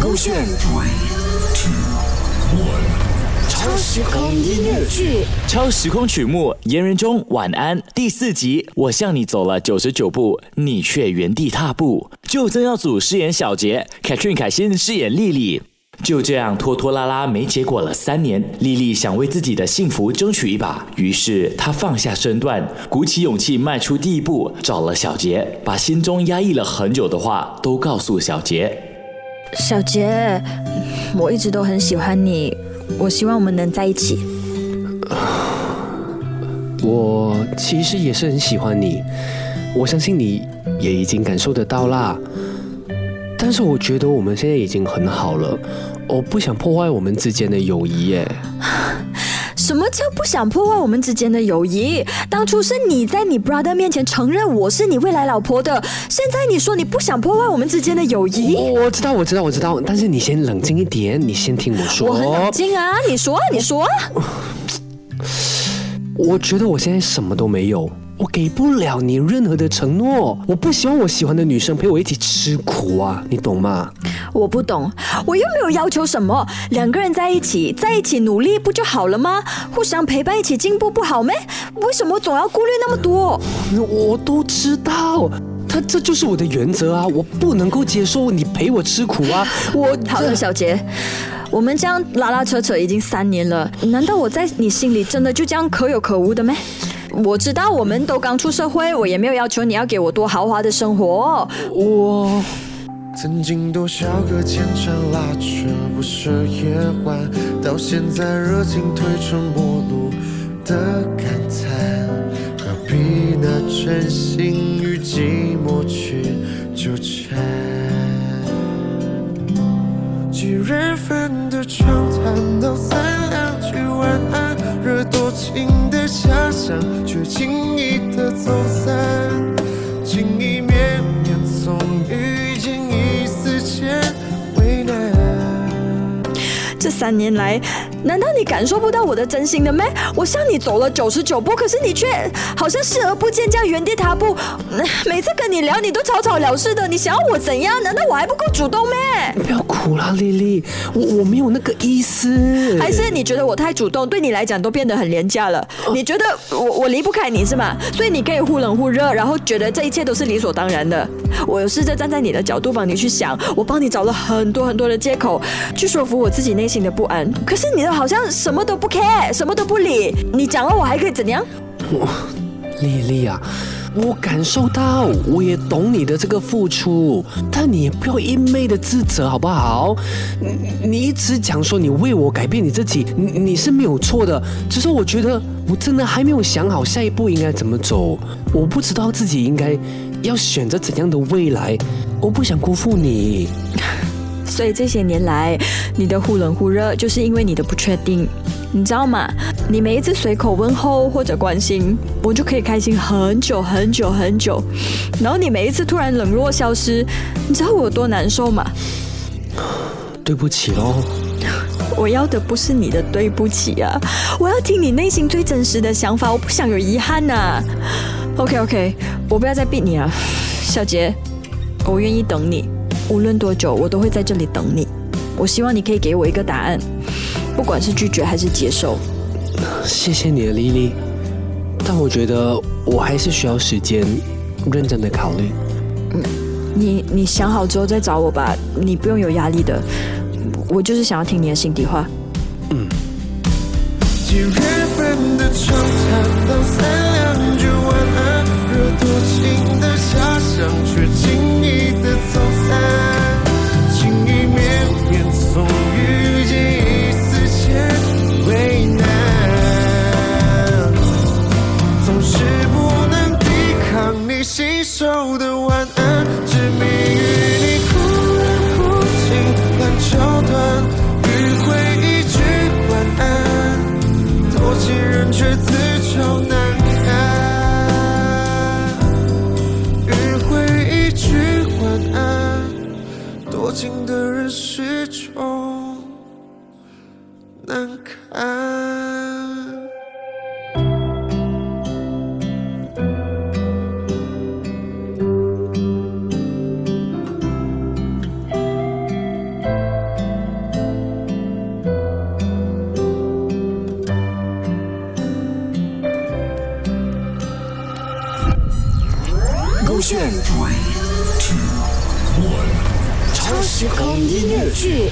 勾选超时空音乐剧，超时空曲目《言人中晚安》第四集，我向你走了九十九步，你却原地踏步。就曾耀祖饰演小杰凯特琳凯欣饰演丽丽。就这样拖拖拉拉没结果了三年，丽丽想为自己的幸福争取一把，于是她放下身段，鼓起勇气迈出第一步，找了小杰，把心中压抑了很久的话都告诉小杰。小杰，我一直都很喜欢你，我希望我们能在一起。我其实也是很喜欢你，我相信你也已经感受得到啦。但是我觉得我们现在已经很好了，我不想破坏我们之间的友谊耶。什么叫不想破坏我们之间的友谊？当初是你在你 brother 面前承认我是你未来老婆的，现在你说你不想破坏我们之间的友谊？我知道，我知道，我知道。但是你先冷静一点，你先听我说。我很冷静啊，你说，你说。我觉得我现在什么都没有，我给不了你任何的承诺。我不希望我喜欢的女生陪我一起吃苦啊，你懂吗？我不懂，我又没有要求什么，两个人在一起，在一起努力不就好了吗？互相陪伴，一起进步不好吗？为什么总要顾虑那么多？我都知道，他这就是我的原则啊，我不能够接受你陪我吃苦啊。我好了，小杰，我们这样拉拉扯扯已经三年了，难道我在你心里真的就这样可有可无的咩？我知道我们都刚出社会，我也没有要求你要给我多豪华的生活。我曾经多少个牵肠拉扯不舍夜晚，到现在热情褪成陌路的感叹，何必拿真心与寂寞去纠缠？几人份的长谈，道三两句晚安，惹多情的遐想，却轻易地走三年来，难道你感受不到我的真心的咩？我向你走了九十九步，可是你却好像视而不见，这样原地踏步。每次跟你聊，你都草草了事的。你想要我怎样？难道我还不够主动咩？不要哭啦，丽丽，我我没有那个意思。还是你觉得我太主动，对你来讲都变得很廉价了？你觉得我我离不开你是吗？所以你可以忽冷忽热，然后觉得这一切都是理所当然的。我有试着站在你的角度帮你去想，我帮你找了很多很多的借口，去说服我自己内心的不安。可是你都好像什么都不 care，什么都不理。你讲了我还可以怎样？我丽丽啊，我感受到，我也懂你的这个付出，但你也不要一昧的自责，好不好？你你一直讲说你为我改变你自己，你你是没有错的，只是我觉得我真的还没有想好下一步应该怎么走，我不知道自己应该要选择怎样的未来，我不想辜负你。所以这些年来，你的忽冷忽热，就是因为你的不确定，你知道吗？你每一次随口问候或者关心，我就可以开心很久很久很久。然后你每一次突然冷落消失，你知道我有多难受吗？对不起喽。我要的不是你的对不起啊，我要听你内心最真实的想法，我不想有遗憾呐、OK OK，我不要再逼你了，小杰，我愿意等你，无论多久，我都会在这里等你。我希望你可以给我一个答案，不管是拒绝还是接受。谢谢你，的莉莉，但我觉得我还是需要时间认真的考虑。你你想好之后再找我吧，你不用有压力的。我就是想要听你的心底话。几勾选。超时空音乐剧。